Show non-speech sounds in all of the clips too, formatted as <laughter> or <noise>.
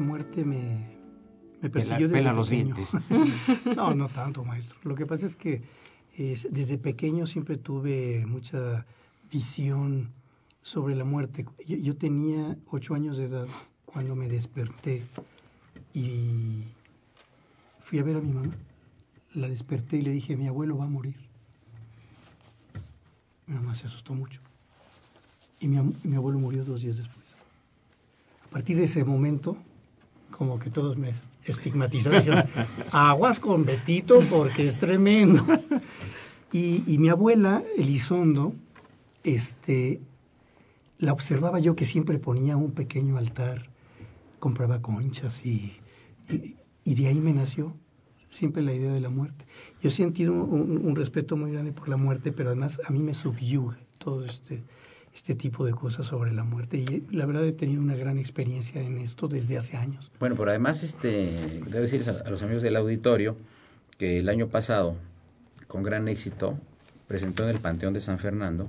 La muerte me, me persiguió desde pela pequeño. los dientes. <laughs> no, no tanto, maestro. Lo que pasa es que eh, desde pequeño siempre tuve mucha visión sobre la muerte. Yo, yo tenía ocho años de edad cuando me desperté y fui a ver a mi mamá. La desperté y le dije, mi abuelo va a morir. Mi mamá se asustó mucho. Y mi, mi abuelo murió dos días después. A partir de ese momento, como que todos me estigmatizaron. Aguas con Betito porque es tremendo. Y, mi abuela, Elizondo, este, la observaba yo que siempre ponía un pequeño altar, compraba conchas y, y, y de ahí me nació siempre la idea de la muerte. Yo he sentido un, un respeto muy grande por la muerte, pero además a mí me subyuga todo este, este tipo de cosas sobre la muerte. Y la verdad he tenido una gran experiencia en esto desde hace años. Bueno, pero además, este, debo decirles a, a los amigos del auditorio que el año pasado, con gran éxito, presentó en el Panteón de San Fernando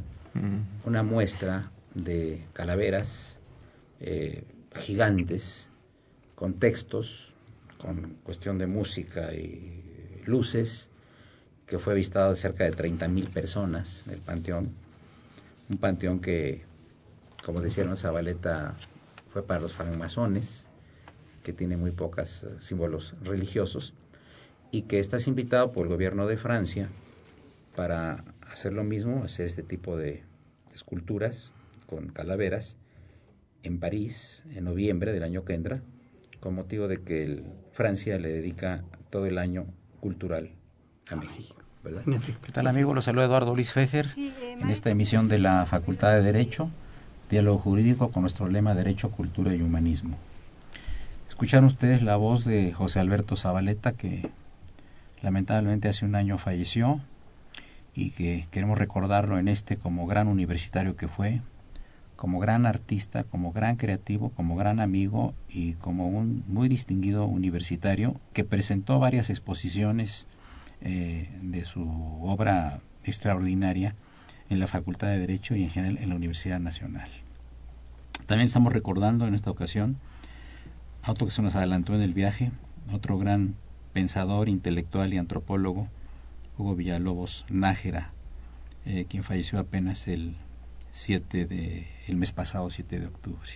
una muestra de calaveras eh, gigantes, con textos, con cuestión de música y luces, que fue visitado de cerca de 30 mil personas en el Panteón. Un panteón que, como decían Zabaleta, fue para los francmasones, que tiene muy pocos símbolos religiosos, y que estás invitado por el gobierno de Francia para hacer lo mismo, hacer este tipo de esculturas con calaveras en París en noviembre del año que entra, con motivo de que el- Francia le dedica todo el año cultural a México. ¿Qué tal amigo? Los saluda Eduardo Luis Fejer en esta emisión de la Facultad de Derecho, Diálogo Jurídico con nuestro lema Derecho, Cultura y Humanismo. Escucharon ustedes la voz de José Alberto Zabaleta que lamentablemente hace un año falleció y que queremos recordarlo en este como gran universitario que fue, como gran artista, como gran creativo, como gran amigo y como un muy distinguido universitario que presentó varias exposiciones eh, de su obra extraordinaria en la Facultad de Derecho y en general en la Universidad Nacional. También estamos recordando en esta ocasión a otro que se nos adelantó en el viaje, otro gran pensador, intelectual y antropólogo, Hugo Villalobos Nájera, eh, quien falleció apenas el 7 de el mes pasado, 7 de octubre.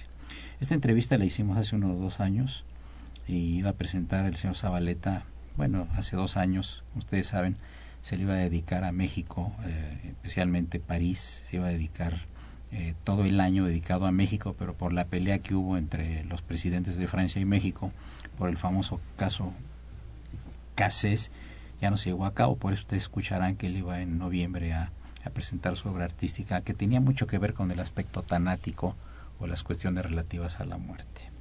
Esta entrevista la hicimos hace unos dos años y iba a presentar el señor Zabaleta, bueno, hace dos años, ustedes saben, se le iba a dedicar a México, eh, especialmente París, se iba a dedicar eh, todo el año dedicado a México, pero por la pelea que hubo entre los presidentes de Francia y México, por el famoso caso Cassés, ya no se llevó a cabo, por eso ustedes escucharán que él iba en noviembre a, a presentar su obra artística, que tenía mucho que ver con el aspecto tanático o las cuestiones relativas a la muerte.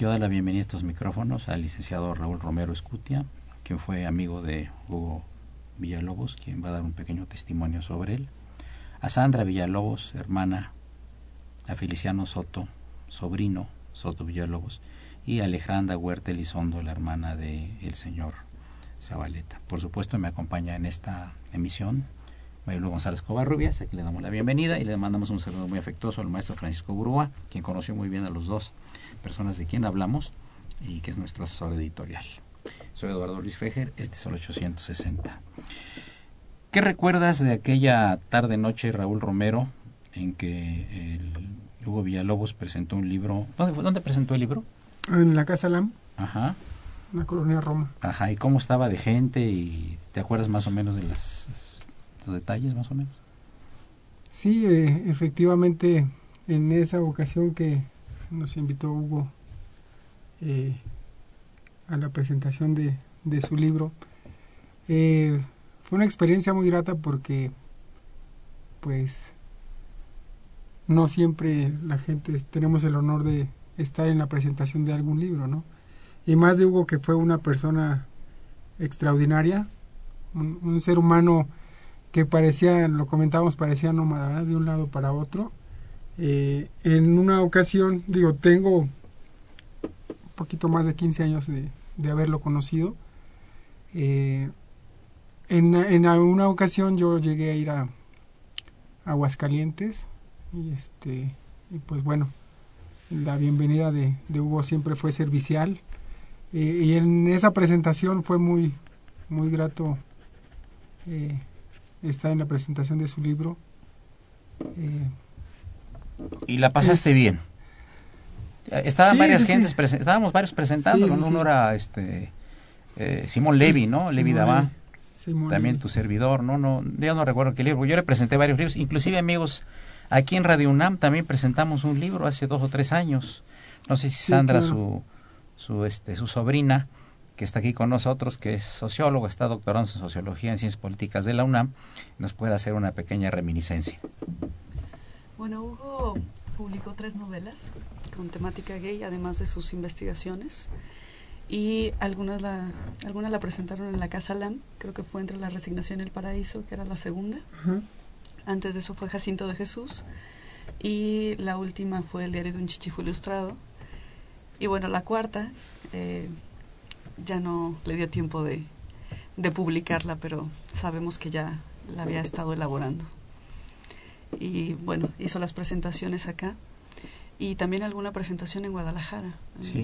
Quiero dar la bienvenida a estos micrófonos al licenciado Raúl Romero Escutia, quien fue amigo de Hugo Villalobos, quien va a dar un pequeño testimonio sobre él. A Sandra Villalobos, hermana, a Feliciano Soto, sobrino Soto Villalobos, y a Alejandra Huerta Elizondo, la hermana de el señor Zabaleta. Por supuesto, me acompaña en esta emisión Marilu González Covarrubias, a quien le damos la bienvenida y le mandamos un saludo muy afectuoso al maestro Francisco Burúa, quien conoció muy bien a los dos personas de quien hablamos y que es nuestro asesor editorial. Soy Eduardo Luis Fejer, este es el 860. ¿Qué recuerdas de aquella tarde-noche, Raúl Romero, en que el Hugo Villalobos presentó un libro? ¿Dónde, fue- dónde presentó el libro? En la Casa Lam, Ajá, en la colonia Roma. ajá. ¿Y cómo estaba de gente? ¿Y te acuerdas más o menos de las, los detalles, más o menos? Sí, eh, efectivamente, en esa ocasión que nos invitó Hugo eh, a la presentación de, de su libro, eh, fue una experiencia muy grata porque, pues, no siempre la gente tenemos el honor de estar en la presentación de algún libro, ¿no? Y más de Hugo que fue una persona extraordinaria, un, ser humano que parecía, lo comentábamos, parecía nómada, de un lado para otro. Eh, en una ocasión, digo, tengo un poquito más de 15 años de, de haberlo conocido. Eh, en, en alguna ocasión yo llegué a ir a Aguascalientes y este y pues bueno la bienvenida de, de Hugo siempre fue servicial eh, y en esa presentación fue muy muy grato estar en la presentación de su libro eh, y la pasaste bien. Estaban varias gentes estábamos varios presentando uno era este Simón Levy no Levi Davá. También tu servidor no no ya no recuerdo qué libro. Yo le presenté varios libros. Inclusive amigos Aquí en Radio UNAM también presentamos un libro hace dos o tres años. No sé si Sandra, su, su, este, su sobrina, que está aquí con nosotros, que es sociólogo, está doctorando en sociología en ciencias políticas de la UNAM, nos puede hacer una pequeña reminiscencia. Bueno, Hugo publicó tres novelas con temática gay, además de sus investigaciones. Y algunas la, algunas la presentaron en la Casa LAM, creo que fue entre La Resignación y el Paraíso, que era la segunda. Antes de eso fue Jacinto de Jesús. Y la última fue el diario de un chichifu ilustrado. Y bueno, la cuarta eh, ya no le dio tiempo de, de publicarla, pero sabemos que ya la había estado elaborando. Y bueno, hizo las presentaciones acá y también alguna presentación en Guadalajara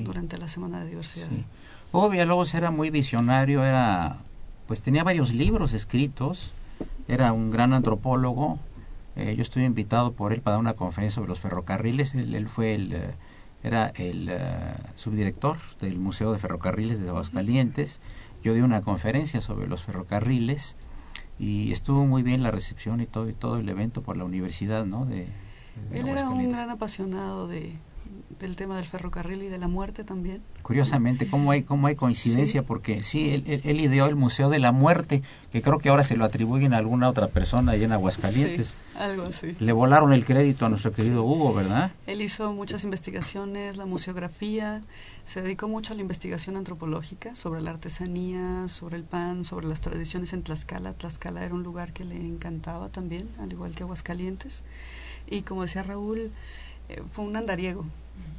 durante la Semana de Diversidad. Sí. Hugo Villalobos era muy visionario, era pues tenía varios libros escritos era un gran antropólogo. Eh, yo estuve invitado por él para una conferencia sobre los ferrocarriles. Él, fue el, eh, era el eh, subdirector del Museo de Ferrocarriles de Aguascalientes. Yo di una conferencia sobre los ferrocarriles y estuvo muy bien la recepción y todo, y todo el evento por la universidad, ¿no? De, él era un gran apasionado de, del tema del ferrocarril y de la muerte también. Curiosamente, ¿cómo hay, cómo hay coincidencia? Porque sí, él, él, ideó el Museo de la Muerte, que creo que ahora se lo atribuyen a alguna otra persona allá en Aguascalientes. Sí, algo así. Le volaron el crédito a nuestro querido Hugo, ¿verdad? Él hizo muchas investigaciones, la museografía, se dedicó mucho a la investigación antropológica sobre la artesanía, sobre el pan, sobre las tradiciones en Tlaxcala. Tlaxcala era un lugar que le encantaba también, al igual que Aguascalientes. Y como decía Raúl, eh, fue un andariego,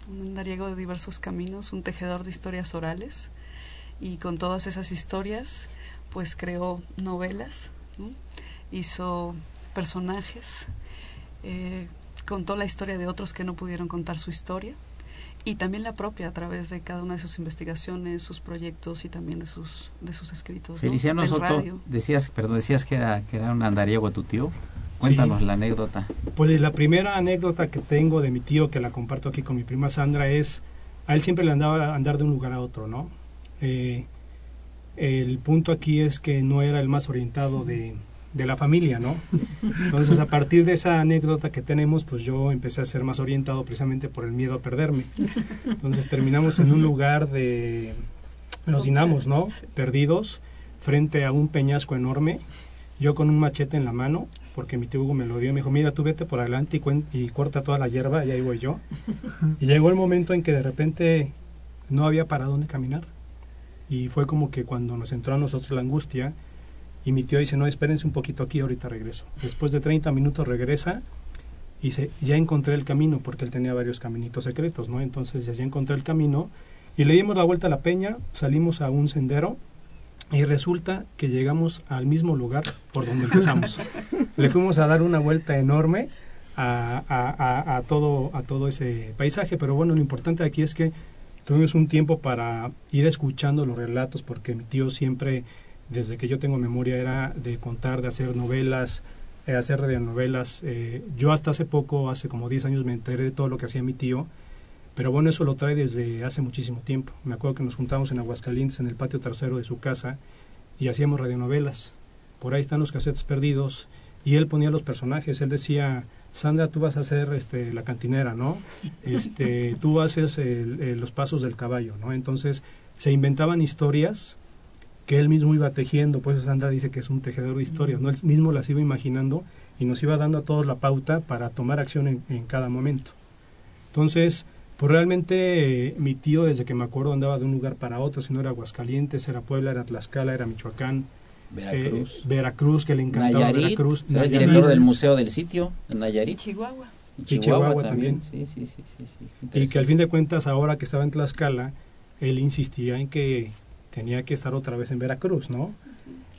un andariego de diversos caminos, un tejedor de historias orales y con todas esas historias pues creó novelas, hizo personajes, eh, contó la historia de otros que no pudieron contar su historia y también la propia a través de cada una de sus investigaciones, sus proyectos y también de sus de sus escritos. Feliciano Soto, decías, perdón, decías que era que era un andariego tu tío. Cuéntanos la anécdota. Pues la primera anécdota que tengo de mi tío, que la comparto aquí con mi prima Sandra, es, a él siempre le andaba a andar de un lugar a otro, ¿no? Eh, el punto aquí es que no era el más orientado de, de la familia, ¿no? Entonces, a partir de esa anécdota que tenemos, pues yo empecé a ser más orientado precisamente por el miedo a perderme. Entonces, terminamos en un lugar de, nos dinamos, ¿no? Perdidos, frente a un peñasco enorme, yo con un machete en la mano, porque mi tío Hugo me lo dio, me dijo, mira, tú vete por adelante y, y corta toda la hierba, y ahí voy yo. <laughs> Y llegó el momento en que de repente no había para dónde caminar. Y fue como que cuando nos entró a nosotros la angustia, y mi tío dice, no, espérense un poquito aquí, ahorita regreso. Después de 30 minutos regresa y dice, ya encontré el camino, porque él tenía varios caminitos secretos, ¿no? Entonces ya encontré el camino y le dimos la vuelta a la peña, salimos a un sendero y resulta que llegamos al mismo lugar por donde empezamos. <laughs> Le fuimos a dar una vuelta enorme a, todo, a todo ese paisaje, pero bueno, lo importante aquí es que tuvimos un tiempo para ir escuchando los relatos, porque mi tío siempre, desde que yo tengo memoria, era de contar, de hacer novelas, de hacer radionovelas. Eh, yo hasta hace poco, hace como 10 años, me enteré de todo lo que hacía mi tío pero bueno, eso lo trae desde hace muchísimo tiempo. Me acuerdo que nos juntamos en Aguascalientes, en el patio trasero de su casa, y hacíamos radionovelas. Por ahí están los casetes perdidos, y él ponía los personajes, él decía, Sandra, tú vas a hacer este, la cantinera, ¿no? Este, <laughs> tú haces los pasos del caballo, ¿no? Entonces se inventaban historias que él mismo iba tejiendo, pues Sandra dice que es un tejedor de historias, ¿no? Él mismo las iba imaginando y nos iba dando a todos la pauta para tomar acción en, cada momento. Entonces, pues realmente mi tío desde que me acuerdo andaba de un lugar para otro, si no era Aguascalientes, era Puebla, era Tlaxcala, era Michoacán, Veracruz. Eh, Veracruz, que le encantaba Nayarit, Veracruz. Era el director del museo del sitio, en Nayarit. Chihuahua. Y Chihuahua, también. Sí, sí, sí, sí, y que al fin de cuentas, ahora que estaba en Tlaxcala, él insistía en que tenía que estar otra vez en Veracruz, ¿no?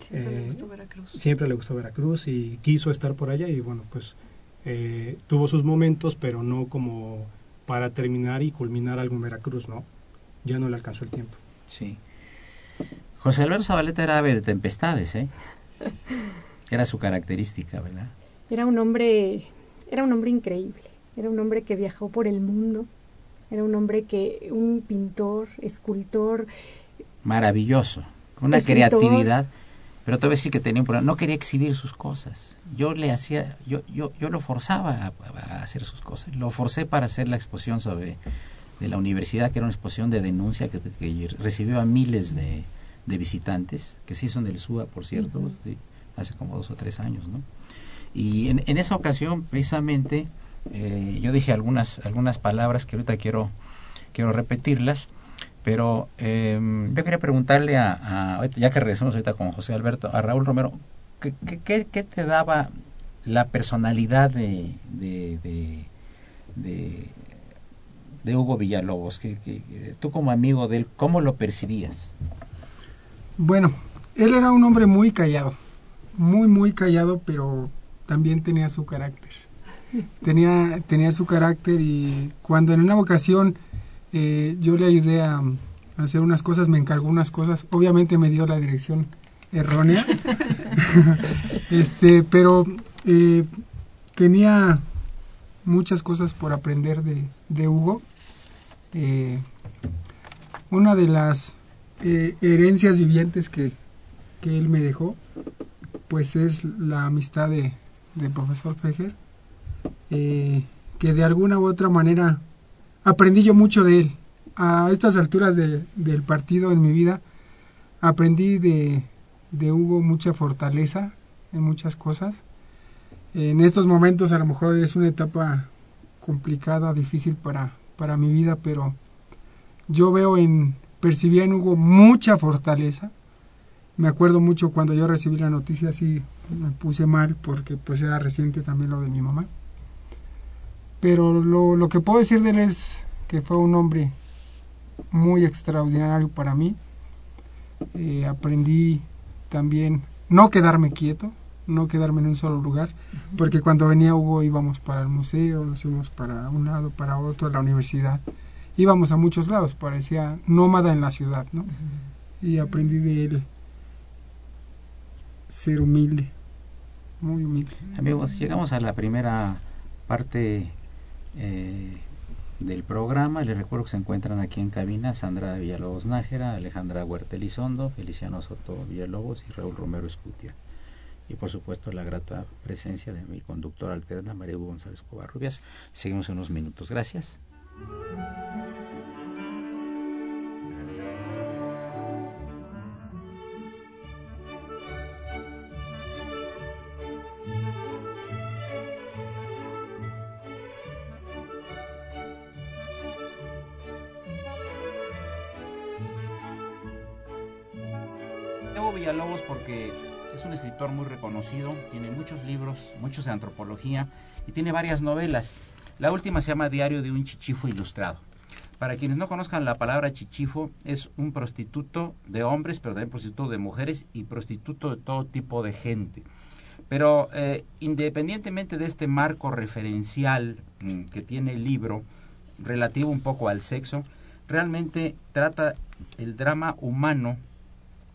Siempre le eh, gustó Veracruz. Siempre le gustó Veracruz y quiso estar por allá y bueno, pues eh, tuvo sus momentos, pero no como para terminar y culminar algo en Veracruz, ¿no? Ya no le alcanzó el tiempo. Sí. José Alberto Zabaleta era ave de tempestades, ¿eh? Era su característica, ¿verdad? Era un hombre, era un hombre increíble. Era un hombre que viajó por el mundo. Era un hombre que, un pintor, escultor. Maravilloso. Una creatividad. Pero voy a decir que tenía un problema. No quería exhibir sus cosas. Yo le hacía, yo, yo, yo lo forzaba a, hacer sus cosas. Lo forcé para hacer la exposición sobre de la universidad, que era una exposición de denuncia que recibió a miles de, de visitantes, que sí son del SUA, por cierto, hace como dos o tres años, ¿no? Y en, en esa ocasión, precisamente, eh, yo dije algunas, algunas palabras que ahorita quiero, quiero repetirlas, pero em, yo quería preguntarle a, ya que regresamos ahorita con José Alberto, a Raúl Romero, ¿qué, qué, qué te daba la personalidad de, de, de, de, Hugo Villalobos? que, tú como amigo de él, ¿cómo lo percibías? Bueno, él era un hombre muy callado, muy, muy callado, pero también tenía su carácter. Tenía, tenía su carácter y cuando en una ocasión eh, yo le ayudé a, hacer unas cosas, me encargó unas cosas, obviamente me dio la dirección errónea, <laughs> este, pero eh, tenía muchas cosas por aprender de, de Hugo. Eh, una de las eh, herencias vivientes que, él me dejó, pues es la amistad de, profesor Fejer, eh, que de alguna u otra manera aprendí yo mucho de él. A estas alturas del partido en mi vida, aprendí de, de Hugo mucha fortaleza en muchas cosas. En estos momentos a lo mejor es una etapa complicada, difícil para, para mi vida, pero yo veo en, percibía en Hugo mucha fortaleza. Me acuerdo mucho cuando yo recibí la noticia, así me puse mal porque pues era reciente también lo de mi mamá. Pero lo, lo que puedo decir de él es que fue un hombre muy extraordinario para mí. Eh, aprendí también no quedarme quieto, no quedarme en un solo lugar, porque cuando venía Hugo íbamos para el museo, nos íbamos para un lado, para otro, a la universidad íbamos a muchos lados, parecía nómada en la ciudad, ¿no? Y aprendí de él ser humilde, muy humilde. Amigos, llegamos a la primera parte eh, del programa. Les recuerdo que se encuentran aquí en cabina Sandra Villalobos Nájera, Alejandra Huerta Elizondo, Feliciano Soto Villalobos y Raúl Romero Escutia. Y por supuesto la grata presencia de mi conductora alterna, María González Covarrubias. Seguimos en unos minutos. Gracias. Villalobos porque es un escritor muy reconocido, tiene muchos libros, muchos de antropología y tiene varias novelas. La última se llama Diario de un Chichifo Ilustrado. Para quienes no conozcan la palabra chichifo, es un prostituto de hombres, pero también prostituto de mujeres y prostituto de todo tipo de gente. Pero eh, independientemente de este marco referencial mm, que tiene el libro, relativo un poco al sexo, realmente trata el drama humano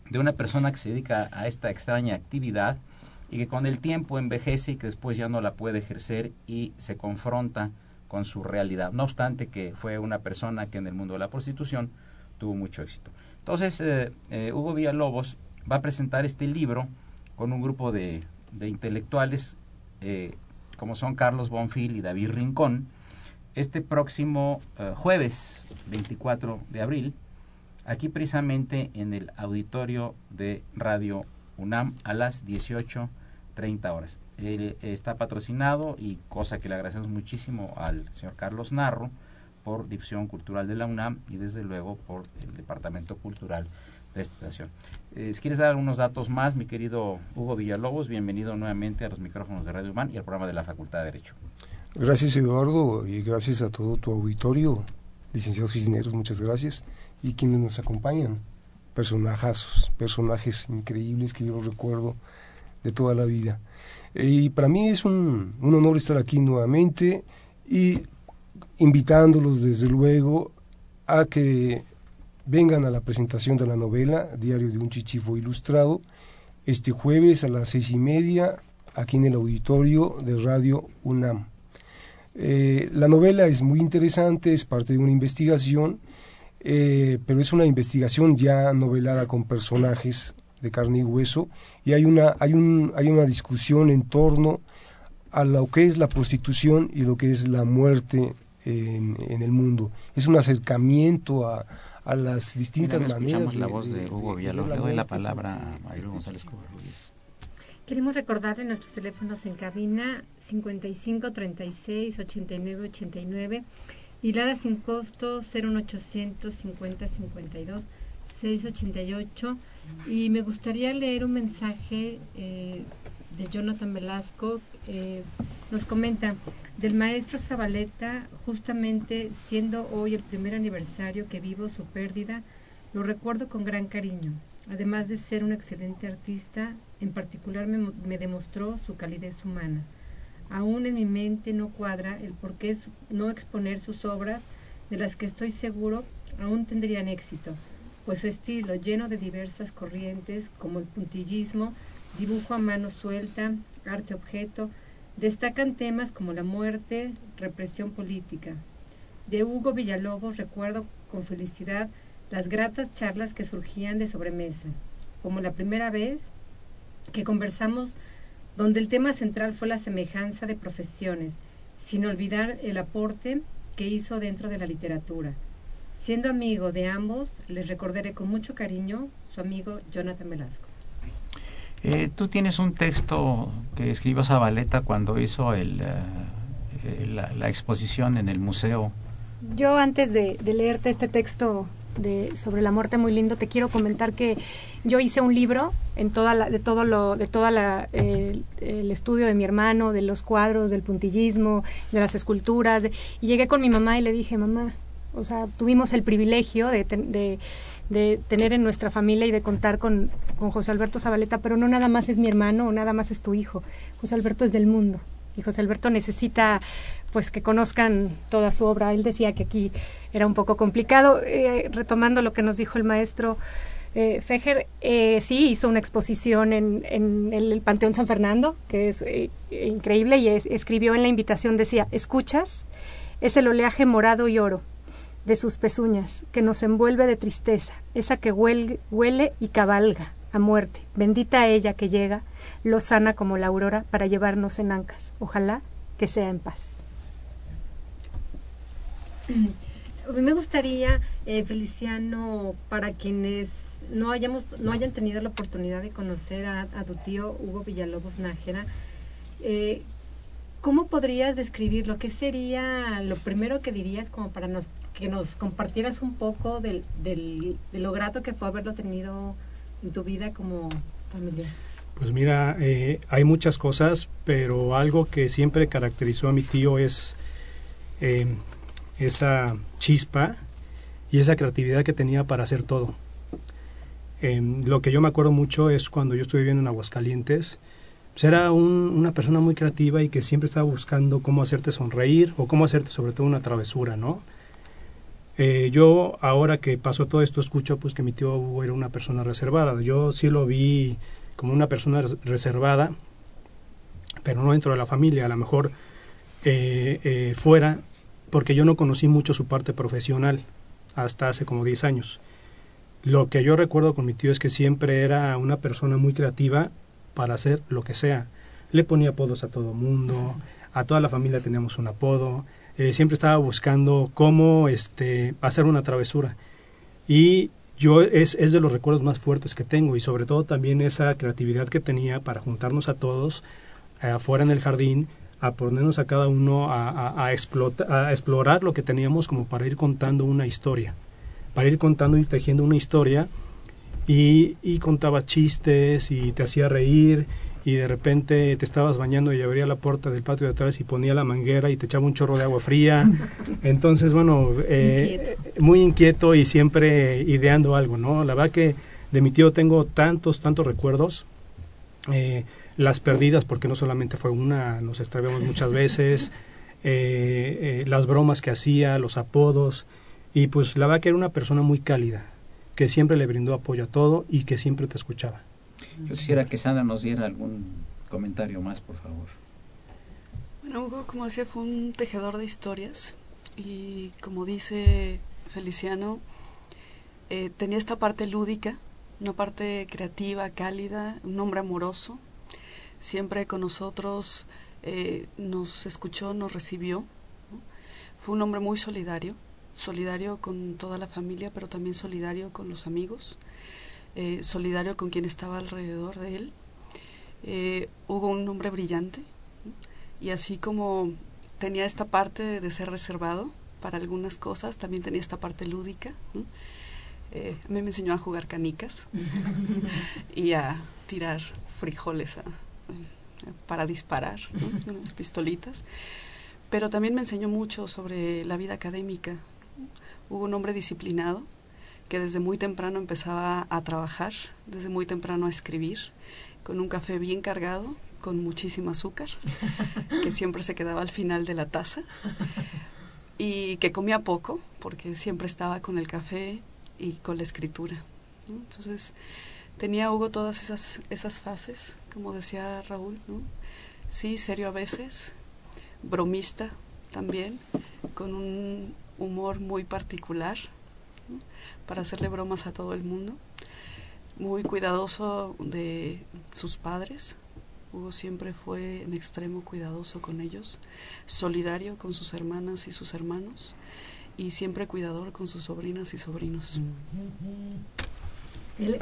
de una persona que se dedica a esta extraña actividad y que con el tiempo envejece y que después ya no la puede ejercer y se confronta con su realidad. No obstante que fue una persona que en el mundo de la prostitución tuvo mucho éxito. Entonces, eh, eh, Hugo Villalobos va a presentar este libro con un grupo de, intelectuales eh, como son Carlos Bonfil y David Rincón, este próximo eh, jueves 24 de abril, aquí precisamente en el auditorio de Radio UNAM a las 18.30 horas. Él está patrocinado y cosa que le agradecemos muchísimo al señor Carlos Narro por Difusión Cultural de la UNAM y desde luego por el Departamento Cultural de esta estación. Eh, si quieres dar algunos datos más, mi querido Hugo Villalobos, bienvenido nuevamente a los micrófonos de Radio UNAM y al programa de la Facultad de Derecho. Gracias Eduardo y gracias a todo tu auditorio, licenciado Cisneros, muchas gracias, y quienes nos acompañan, personajes, personajes increíbles que yo recuerdo de toda la vida. Y para mí es un, un honor estar aquí nuevamente y invitándolos desde luego a que vengan a la presentación de la novela Diario de un Chichifo Ilustrado este jueves a las seis y media aquí en el auditorio de Radio UNAM. Eh, la novela es muy interesante, es parte de una investigación, eh, pero es una investigación ya novelada con personajes de carne y hueso y hay una, hay un, hay una discusión en torno a lo que es la prostitución y lo que es la muerte en, en el mundo. Es un acercamiento a, a las distintas Mira, maneras. Escuchamos la voz de Hugo Villalobos. Le doy la palabra a Mario González Covarrubias. Queremos recordarle nuestros teléfonos en cabina 55 36 89 89 y Lada sin costo 01800 50 52 688 y me gustaría leer un mensaje eh, de Jonathan Velasco eh, nos comenta del maestro Zabaleta justamente siendo hoy el primer aniversario que vivo su pérdida lo recuerdo con gran cariño. Además de ser un excelente artista en particular me, me demostró su calidez humana. Aún en mi mente no cuadra el por qué no exponer sus obras de las que estoy seguro aún tendrían éxito pues su estilo, lleno de diversas corrientes como el puntillismo, dibujo a mano suelta, arte objeto, destacan temas como la muerte, represión política. De Hugo Villalobos recuerdo con felicidad las gratas charlas que surgían de sobremesa, como la primera vez que conversamos donde el tema central fue la semejanza de profesiones, sin olvidar el aporte que hizo dentro de la literatura. Siendo amigo de ambos, les recordaré con mucho cariño su amigo Jonathan Velasco. Eh, Tú tienes un texto que escribió Zabaleta cuando hizo el, eh, la, la, exposición en el museo. Yo antes de, de leerte este texto de, sobre la muerte muy lindo, te quiero comentar que yo hice un libro en toda la, de todo lo, de toda la, eh, el estudio de mi hermano, de los cuadros, del puntillismo, de las esculturas, de, y llegué con mi mamá y le dije, mamá, o sea, tuvimos el privilegio de, de, de, tener en nuestra familia y de contar con, con, José Alberto Zabaleta, pero no nada más es mi hermano nada más es tu hijo. José Alberto es del mundo y José Alberto necesita pues que conozcan toda su obra. Él decía que aquí era un poco complicado. Eh, retomando lo que nos dijo el maestro eh, Fejer, eh, sí hizo una exposición en, en el, el, Panteón San Fernando, que es eh, increíble, y es, escribió en la invitación, decía, ¿escuchas? Es el oleaje morado y oro de sus pezuñas, que nos envuelve de tristeza, esa que huele, huele y cabalga a muerte. Bendita ella que llega, lo sana como la aurora, para llevarnos en ancas. Ojalá que sea en paz. Me gustaría, eh, Feliciano, para quienes no hayamos, no hayan tenido la oportunidad de conocer a, a tu tío Hugo Villalobos Nájera, eh, ¿cómo podrías describirlo? ¿Qué sería lo primero que dirías como para nos, que nos compartieras un poco del, del, de lo grato que fue haberlo tenido en tu vida como familiar? Pues mira, eh, hay muchas cosas, pero algo que siempre caracterizó a mi tío es eh, esa chispa y esa creatividad que tenía para hacer todo. Eh, lo que yo me acuerdo mucho es cuando yo estuve viviendo en Aguascalientes, pues era un, una persona muy creativa y que siempre estaba buscando cómo hacerte sonreír o cómo hacerte sobre todo una travesura, ¿no? Eh, yo ahora que pasó todo esto escucho pues que mi tío era una persona reservada. Yo sí lo vi como una persona reservada, pero no dentro de la familia, a lo mejor eh, eh, fuera, porque yo no conocí mucho su parte profesional hasta hace como 10 años. Lo que yo recuerdo con mi tío es que siempre era una persona muy creativa para hacer lo que sea. le ponía apodos a todo mundo, a toda la familia teníamos un apodo, eh, siempre estaba buscando cómo este, hacer una travesura. Y yo es, es de los recuerdos más fuertes que tengo y sobre todo también esa creatividad que tenía para juntarnos a todos eh, afuera en el jardín, a ponernos a cada uno a, a, a, a explorar lo que teníamos como para ir contando una historia, para ir contando y tejiendo una historia y, y contaba chistes y te hacía reír y de repente te estabas bañando y abría la puerta del patio de atrás y ponía la manguera y te echaba un chorro de agua fría. <laughs> Entonces, bueno, eh, inquieto. muy inquieto y siempre ideando algo, ¿no? La verdad que de mi tío tengo tantos, tantos recuerdos. Eh, las perdidas, porque no solamente fue una, nos extraviamos muchas veces, <laughs> eh, eh, las bromas que hacía, los apodos, y pues la verdad que era una persona muy cálida, que siempre le brindó apoyo a todo y que siempre te escuchaba. Yo quisiera que Sandra nos diera algún comentario más, por favor. Bueno, Hugo, como decía, fue un tejedor de historias y como dice Feliciano, eh, tenía esta parte lúdica, una parte creativa, cálida, un hombre amoroso, siempre con nosotros eh, nos escuchó, nos recibió. ¿no? Fue un hombre muy solidario, solidario con toda la familia, pero también solidario con los amigos eh, solidario con quien estaba alrededor de él. Eh, Hugo, un hombre brillante, y así como tenía esta parte de ser reservado para algunas cosas, también tenía esta parte lúdica. Eh, a mí me enseñó a jugar canicas <laughs> y a tirar frijoles a, para disparar, ¿no? unas pistolitas. Pero también me enseñó mucho sobre la vida académica. Hubo un hombre disciplinado, que desde muy temprano empezaba a trabajar, desde muy temprano a escribir, con un café bien cargado, con muchísimo azúcar, <laughs> que siempre se quedaba al final de la taza, y que comía poco, porque siempre estaba con el café y con la escritura. ¿no? Entonces, tenía Hugo todas esas, esas fases, como decía Raúl, ¿no? sí, serio a veces, bromista también, con un humor muy particular, para hacerle bromas a todo el mundo. Muy cuidadoso de sus padres. Hugo siempre fue en extremo cuidadoso con ellos, solidario con sus hermanas y sus hermanos y siempre cuidador con sus sobrinas y sobrinos.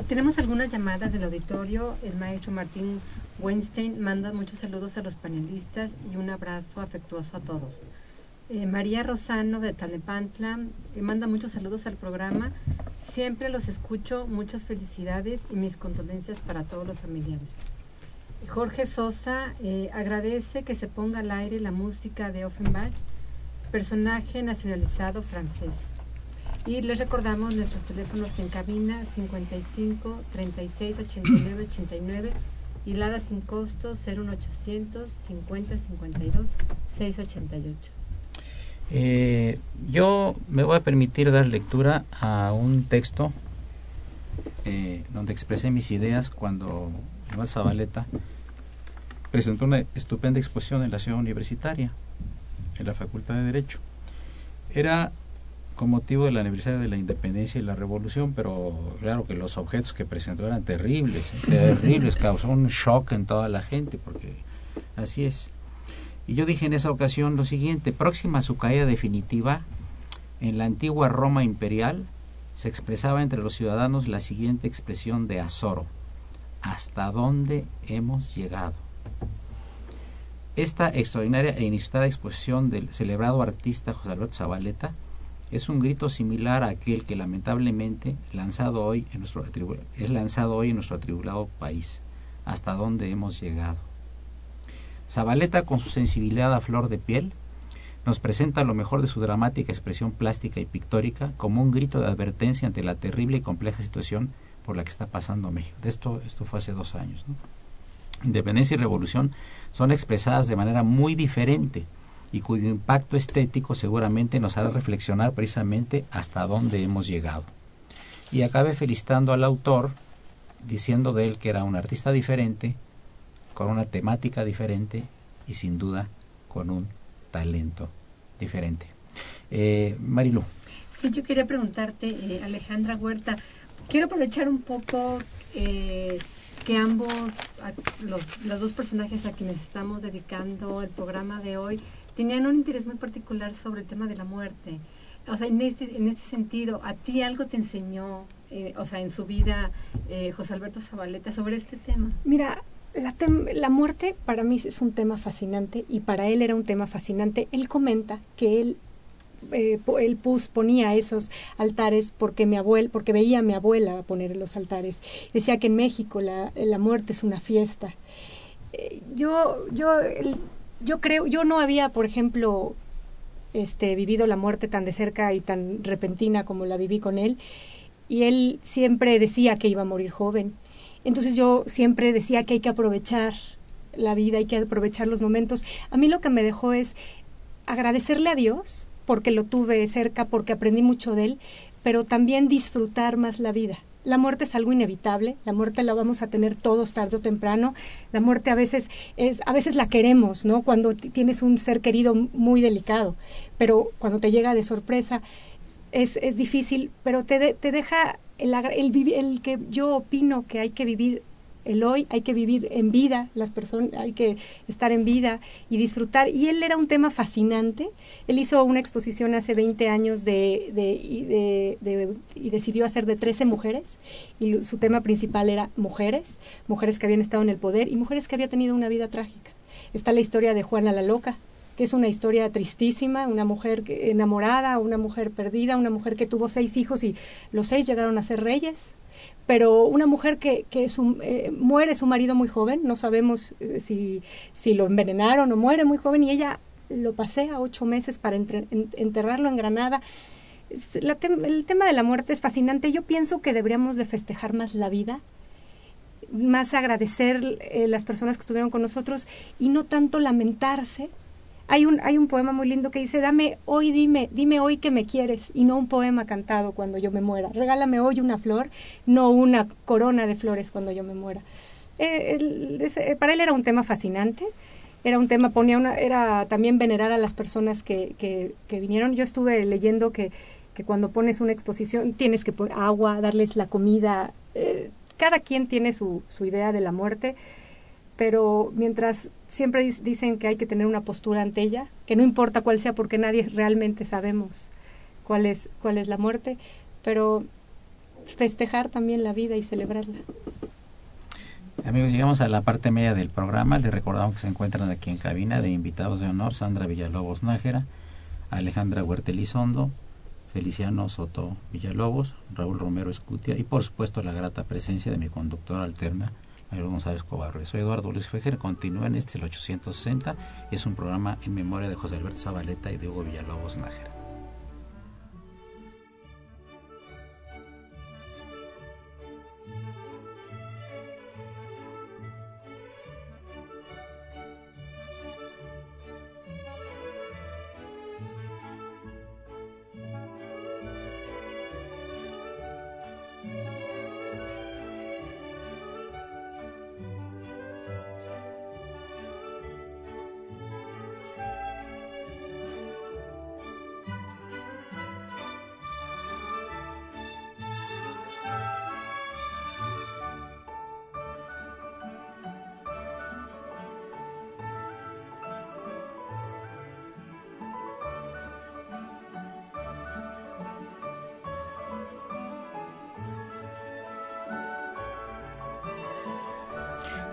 Tenemos algunas llamadas del auditorio. El maestro Martín Weinstein manda muchos saludos a los panelistas y un abrazo afectuoso a todos. Eh, María Rosano de Talepantla eh, manda muchos saludos al programa. Siempre los escucho, muchas felicidades y mis condolencias para todos los familiares. Jorge Sosa eh, agradece que se ponga al aire la música de Offenbach, personaje nacionalizado francés. Y les recordamos nuestros teléfonos en cabina 55 36 89 89 y Lada sin costo 01800 50 52 688. Eh, yo me voy a permitir dar lectura a un texto eh, donde expresé mis ideas cuando Iván Zabaleta presentó una estupenda exposición en la ciudad universitaria, en la Facultad de Derecho. Era con motivo del aniversario de la independencia y la revolución, pero claro que los objetos que presentó eran terribles, <laughs> terribles, causó un shock en toda la gente, porque así es. Y yo dije en esa ocasión lo siguiente, próxima a su caída definitiva, en la antigua Roma imperial se expresaba entre los ciudadanos la siguiente expresión de azoro, ¿hasta dónde hemos llegado? Esta extraordinaria e inusitada exposición del celebrado artista José Alberto Zabaleta es un grito similar a aquel que lamentablemente lanzado hoy en nuestro es lanzado hoy en nuestro atribulado país. ¿Hasta dónde hemos llegado? Zabaleta, con su sensibilidad a flor de piel, nos presenta lo mejor de su dramática expresión plástica y pictórica como un grito de advertencia ante la terrible y compleja situación por la que está pasando México. De esto, esto fue hace dos años. Independencia y revolución son expresadas de manera muy diferente y cuyo impacto estético seguramente nos hará reflexionar precisamente hasta dónde hemos llegado. Y acabe felicitando al autor, diciendo de él que era un artista diferente, con una temática diferente y sin duda con un talento diferente. Eh, Marilu. Sí, yo quería preguntarte, eh, Alejandra Huerta, quiero aprovechar un poco eh, que ambos, los, los dos personajes a quienes estamos dedicando el programa de hoy, tenían un interés muy particular sobre el tema de la muerte. O sea, en este, en este sentido, ¿a ti algo te enseñó, eh, o sea, en su vida, eh, José Alberto Zabaleta, sobre este tema? Mira, la, la, muerte para mí es un tema fascinante y para él era un tema fascinante. Él comenta que él, eh, él pus, ponía esos altares porque, mi abuel, porque veía a mi abuela poner los altares. Decía que en México la, la muerte es una fiesta. Eh, yo, yo, yo creo, yo no había, por ejemplo, este, vivido la muerte tan de cerca y tan repentina como la viví con él. Y él siempre decía que iba a morir joven entonces yo siempre decía que hay que aprovechar la vida, hay que aprovechar los momentos. A mí lo que me dejó es agradecerle a Dios porque lo tuve cerca, porque aprendí mucho de él, pero también disfrutar más la vida. La muerte es algo inevitable, la muerte la vamos a tener todos tarde o temprano. La muerte a veces es a veces la queremos, ¿no? Cuando tienes un ser querido muy delicado, pero cuando te llega de sorpresa es, es difícil, pero te, te deja el, el, el que yo opino que hay que vivir el hoy, hay que vivir en vida, las personas, hay que estar en vida y disfrutar. Y él era un tema fascinante. Él hizo una exposición hace 20 años de, de, de, y decidió hacer de 13 mujeres. Y su tema principal era mujeres, mujeres que habían estado en el poder y mujeres que habían tenido una vida trágica. Está la historia de Juana la Loca, que es una historia tristísima, una mujer enamorada, una mujer perdida, una mujer que tuvo seis hijos y los seis llegaron a ser reyes, pero una mujer que, que eh, muere su marido muy joven, no sabemos eh, si, si lo envenenaron o muere muy joven y ella lo pasea ocho meses para enterrarlo en Granada. el tema de la muerte es fascinante. Yo pienso que deberíamos de festejar más la vida, más agradecer eh, las personas que estuvieron con nosotros y no tanto lamentarse hay un, hay un poema muy lindo que dice, dame hoy, dime, dime hoy que me quieres, y no un poema cantado cuando yo me muera. Regálame hoy una flor, no una corona de flores cuando yo me muera. Eh, eh, para él era un tema fascinante, era un tema, ponía una, era también venerar a las personas que, que, vinieron. Yo estuve leyendo que, que cuando pones una exposición tienes que poner agua, darles la comida. Eh, cada quien tiene su, su idea de la muerte pero mientras siempre dicen que hay que tener una postura ante ella, que no importa cuál sea porque nadie realmente sabemos cuál es, cuál es la muerte, pero festejar también la vida y celebrarla. Amigos, llegamos a la parte media del programa. Les recordamos que se encuentran aquí en cabina de invitados de honor Sandra Villalobos Nájera, Alejandra Huertelizondo, Feliciano Soto Villalobos, Raúl Romero Escutia y por supuesto la grata presencia de mi conductora alterna, González Cobarro. Soy Eduardo Luis Fejer, continúa en este el 860 y es un programa en memoria de José Alberto Zabaleta y de Hugo Villalobos Nájera.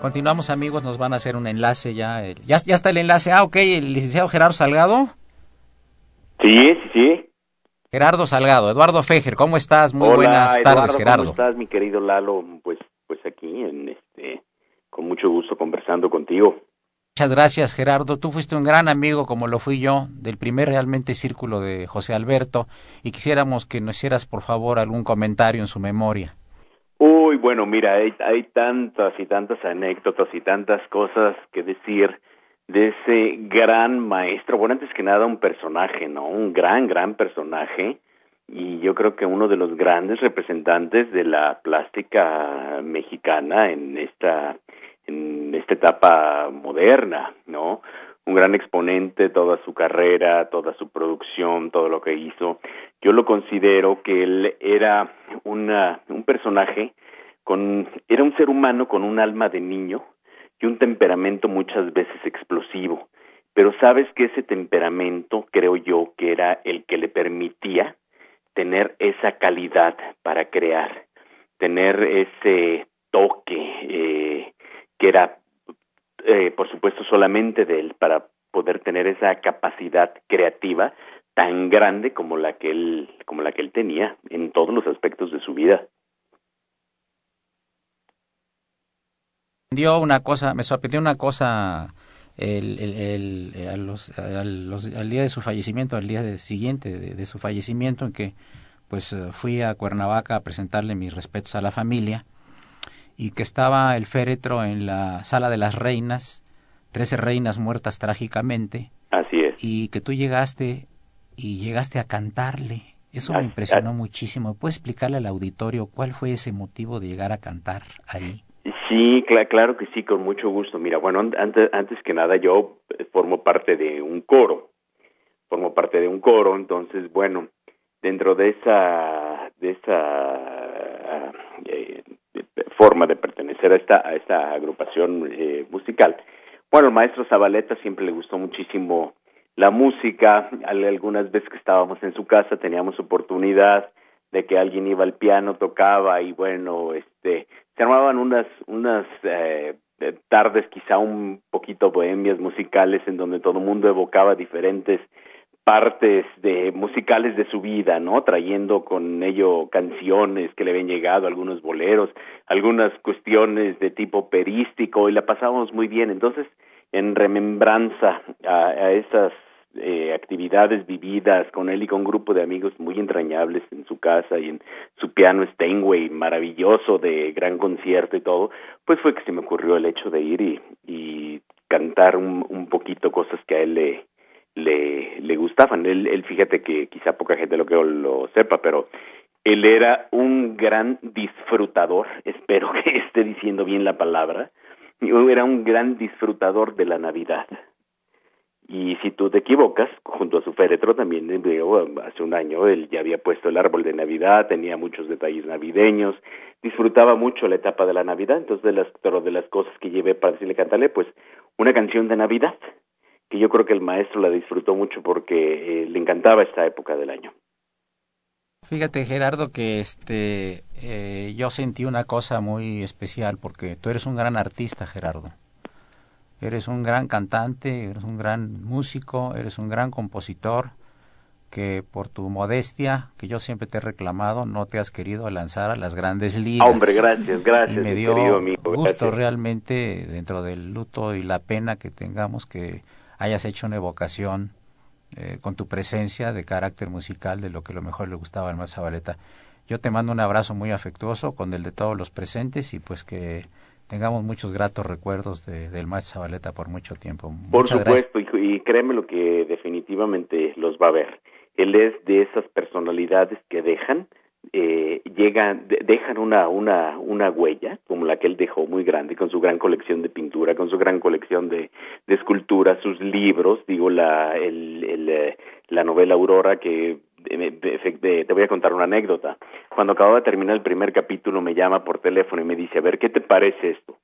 Continuamos amigos, nos van a hacer un enlace ya. ya, ya está el enlace. Ah, ok, el licenciado Gerardo Salgado. Sí, sí, sí. Gerardo Salgado, Eduardo Fejer, ¿cómo estás? Muy buenas tardes, Gerardo. ¿Cómo estás, mi querido Lalo? Pues, pues aquí, en este, con mucho gusto conversando contigo. Muchas gracias, Gerardo. Tú fuiste un gran amigo, como lo fui yo, del primer realmente círculo de José Alberto, y quisiéramos que nos hicieras, por favor, algún comentario en su memoria. Bueno, mira, hay, hay tantas y tantas anécdotas y tantas cosas que decir de ese gran maestro. Bueno, antes que nada un personaje, ¿no? Un gran, gran personaje y yo creo que uno de los grandes representantes de la plástica mexicana en esta en esta etapa moderna, ¿no? un gran exponente, toda su carrera, toda su producción, todo lo que hizo. Yo lo considero que él era una, un personaje con era un ser humano con un alma de niño y un temperamento muchas veces explosivo pero sabes que ese temperamento creo yo que era el que le permitía tener esa calidad para crear tener ese toque eh, que era eh, por supuesto solamente de él para poder tener esa capacidad creativa tan grande como la que él como la que él tenía en todos los aspectos de su vida. Una cosa, me sorprendió una cosa el, el, el, a los, al día de su fallecimiento, al día siguiente de, de, su fallecimiento, en que pues fui a Cuernavaca a presentarle mis respetos a la familia y que estaba el féretro en la sala de las reinas, trece reinas muertas trágicamente. Así es. Y que tú llegaste y llegaste a cantarle. Eso me impresionó muchísimo. ¿Puedes explicarle al auditorio cuál fue ese motivo de llegar a cantar ahí? Sí, claro que sí, con mucho gusto. Mira, bueno, antes, antes que nada yo formo parte de un coro. Formo parte de un coro, entonces, bueno, dentro de esa de esa eh, forma de pertenecer a esta a esta agrupación eh, musical bueno el maestro Zabaleta siempre le gustó muchísimo la música algunas veces que estábamos en su casa teníamos oportunidad de que alguien iba al piano tocaba y bueno este se armaban unas unas eh, tardes quizá un poquito bohemias musicales en donde todo el mundo evocaba diferentes partes de musicales de su vida, ¿no? Trayendo con ello canciones que le habían llegado, algunos boleros, algunas cuestiones de tipo perístico y la pasábamos muy bien. Entonces, en remembranza a, a esas eh, actividades vividas con él y con un grupo de amigos muy entrañables en su casa y en su piano Steinway maravilloso de gran concierto y todo, pues fue que se me ocurrió el hecho de ir y, cantar un, un poquito cosas que a él le, le, le gustaban. Él, él, fíjate que quizá poca gente lo que lo sepa, pero él era un gran disfrutador, <laughs> espero que esté diciendo bien la palabra, era un gran disfrutador de la Navidad. Y si tú te equivocas, junto a su féretro también, hace un año él ya había puesto el árbol de Navidad, tenía muchos detalles navideños, disfrutaba mucho la etapa de la Navidad, entonces de las, pero de las cosas que llevé para decirle cantarle, pues una canción de Navidad, que yo creo que el maestro la disfrutó mucho porque eh, le encantaba esta época del año. Fíjate Gerardo que este eh, yo sentí una cosa muy especial porque tú eres un gran artista Gerardo. Eres un gran cantante, eres un gran músico, eres un gran compositor que por tu modestia, que yo siempre te he reclamado, no te has querido lanzar a las grandes ligas. Hombre, gracias, gracias. Y me dio gusto realmente dentro del luto y la pena que tengamos que hayas hecho una evocación eh, con tu presencia de carácter musical de lo que lo mejor le gustaba al más Zabaleta. Yo te mando un abrazo muy afectuoso con el de todos los presentes y pues que tengamos muchos gratos recuerdos de, del maestro Zabaleta por mucho tiempo. Por supuesto, y, y, créeme lo que definitivamente los va a ver. Él es de esas personalidades que dejan eh, llegan, dejan una, una, una huella, como la que él dejó muy grande, con su gran colección de pintura, con su gran colección de, de escultura, sus libros, digo, la, el, el, eh, la novela Aurora, que te voy a contar una anécdota. Cuando acababa de terminar el primer capítulo, me llama por teléfono y me dice, a ver, ¿qué te parece esto?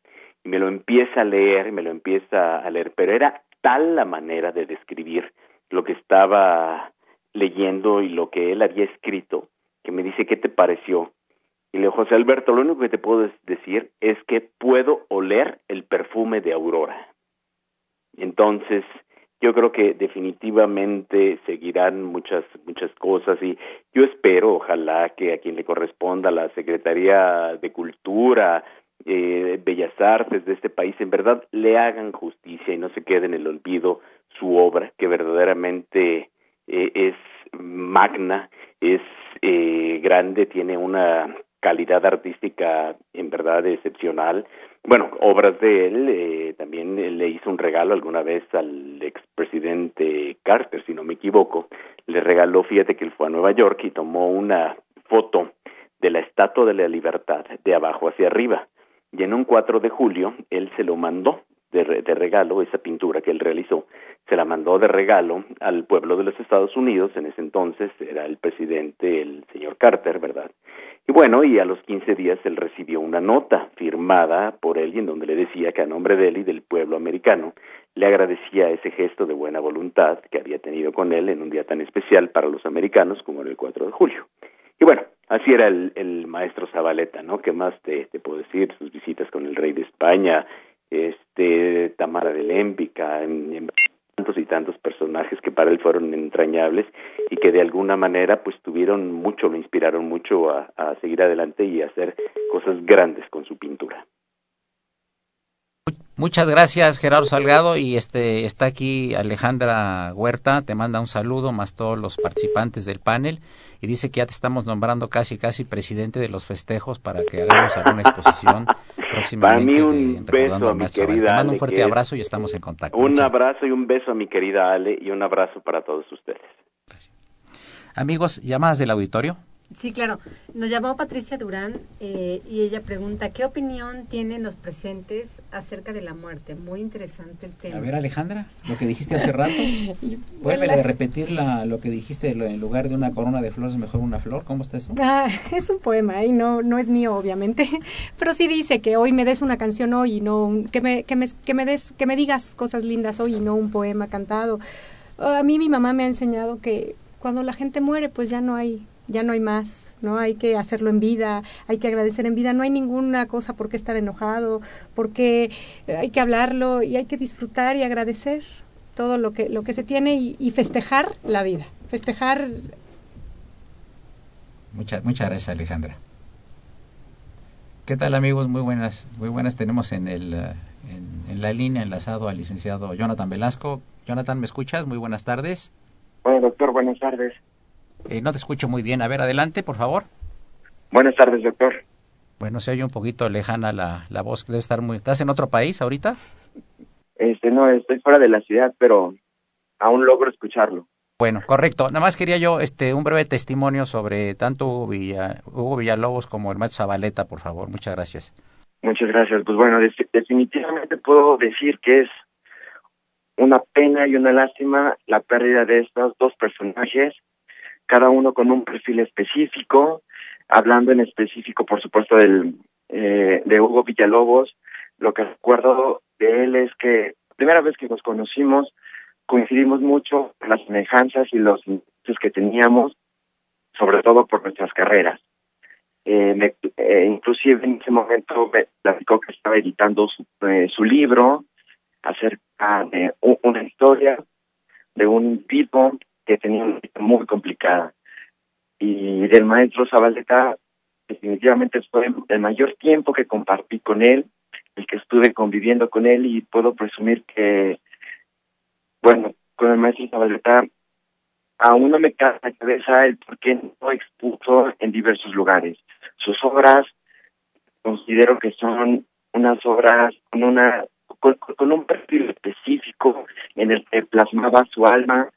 Y me lo empieza a leer, me lo empieza a leer, pero era tal la manera de describir lo que estaba leyendo y lo que él había escrito, que me dice, ¿qué te pareció? Y le digo, José Alberto, lo único que te puedo decir es que puedo oler el perfume de Aurora. Entonces, yo creo que definitivamente seguirán muchas muchas cosas y yo espero ojalá que a quien le corresponda la Secretaría de Cultura eh, Bellas Artes de este país en verdad le hagan justicia y no se quede en el olvido su obra que verdaderamente eh, es magna es eh, grande, tiene una calidad artística en verdad excepcional. Bueno, obras de él, eh, también le hizo un regalo alguna vez al expresidente Carter, si no me equivoco. Le regaló, fíjate que él fue a Nueva York y tomó una foto de la Estatua de la Libertad de abajo hacia arriba. Y en un 4 de julio él se lo mandó de, de regalo, esa pintura que él realizó, se la mandó de regalo al pueblo de los Estados Unidos, en ese entonces era el presidente, el señor Carter, ¿verdad? Y bueno, y a los 15 días él recibió una nota firmada por él y en donde le decía que a nombre de él y del pueblo americano le agradecía ese gesto de buena voluntad que había tenido con él en un día tan especial para los americanos como era el 4 de julio. Y bueno, así era el, el maestro Zabaleta, ¿no? ¿Qué más te, te puedo decir? Sus visitas con el rey de España, este Tamara de Lémpica, en, tantos y tantos personajes que para él fueron entrañables y que de alguna manera pues tuvieron mucho, lo inspiraron mucho a, a seguir adelante y a hacer cosas grandes con su pintura. Muchas gracias Gerardo Salgado y este está aquí Alejandra Huerta, te manda un saludo más todos los participantes del panel y dice que ya te estamos nombrando casi casi presidente de los festejos para que hagamos alguna exposición <laughs> próximamente. Para mí un beso a mi querida Te mando un fuerte abrazo y estamos en contacto. Un Muchas- abrazo y un beso a mi querida Ale y un abrazo para todos ustedes. Amigos, llamadas del auditorio. Sí, claro. Nos llamó Patricia Durán eh, y ella pregunta, ¿qué opinión tienen los presentes acerca de la muerte? Muy interesante el tema. A ver Alejandra, lo que dijiste hace rato. <laughs> Vuelve a repetir la, lo que dijiste, lo- en lugar de una corona de flores mejor una flor. ¿Cómo está eso? Ah, <laughs> es un poema y no, no es mío, obviamente. <laughs> Pero sí dice que hoy me des una canción hoy y no un- que me, que me, que me des, que me digas cosas lindas hoy y no un poema cantado. A mí mi mamá me ha enseñado que cuando la gente muere, pues ya no hay, ya no hay más, ¿no? Hay que hacerlo en vida, hay que agradecer en vida, no hay ninguna cosa por qué estar enojado, porque hay que hablarlo y hay que disfrutar y agradecer todo lo que, lo que se tiene y, y festejar la vida, festejar Muchas, muchas gracias Alejandra. ¿Qué tal amigos? Muy buenas, muy buenas. Tenemos en el eh, en, en la línea enlazado al licenciado Jonathan Velasco. Jonathan, ¿me escuchas? Muy buenas tardes. Bueno, doctor, buenas tardes. Eh, no te escucho muy bien. A ver, adelante, por favor. Buenas tardes, doctor. Bueno, se oye un poquito lejana la, la voz. Debe estar muy. ¿Estás en otro país ahorita? Este, no, estoy fuera de la ciudad, pero aún logro escucharlo. Bueno, correcto. Nada más quería yo este un breve testimonio sobre tanto Hugo, Villa, Hugo Villalobos como el maestro Zabaleta, por favor. Muchas gracias. Muchas gracias. Pues bueno, definitivamente puedo decir que es una pena y una lástima la pérdida de estos dos personajes, cada uno con un perfil específico, hablando en específico, por supuesto, del eh, de Hugo Villalobos. Lo que recuerdo de él es que primera vez que nos conocimos coincidimos mucho en las semejanzas y los intereses que teníamos, sobre todo por nuestras carreras. Eh, me- eh, inclusive en ese momento me platicó que estaba editando su, eh, su libro acerca de una historia de un tipo que tenía una vida muy complicada. Y del maestro Zabaleta, definitivamente fue el mayor tiempo que compartí con él, el que estuve conviviendo con él y puedo presumir que, bueno, con el maestro Zabaleta aún no me cae la cabeza el por qué no expuso en diversos lugares. Sus obras considero que son unas obras con una con un perfil específico en el que plasmaba su alma,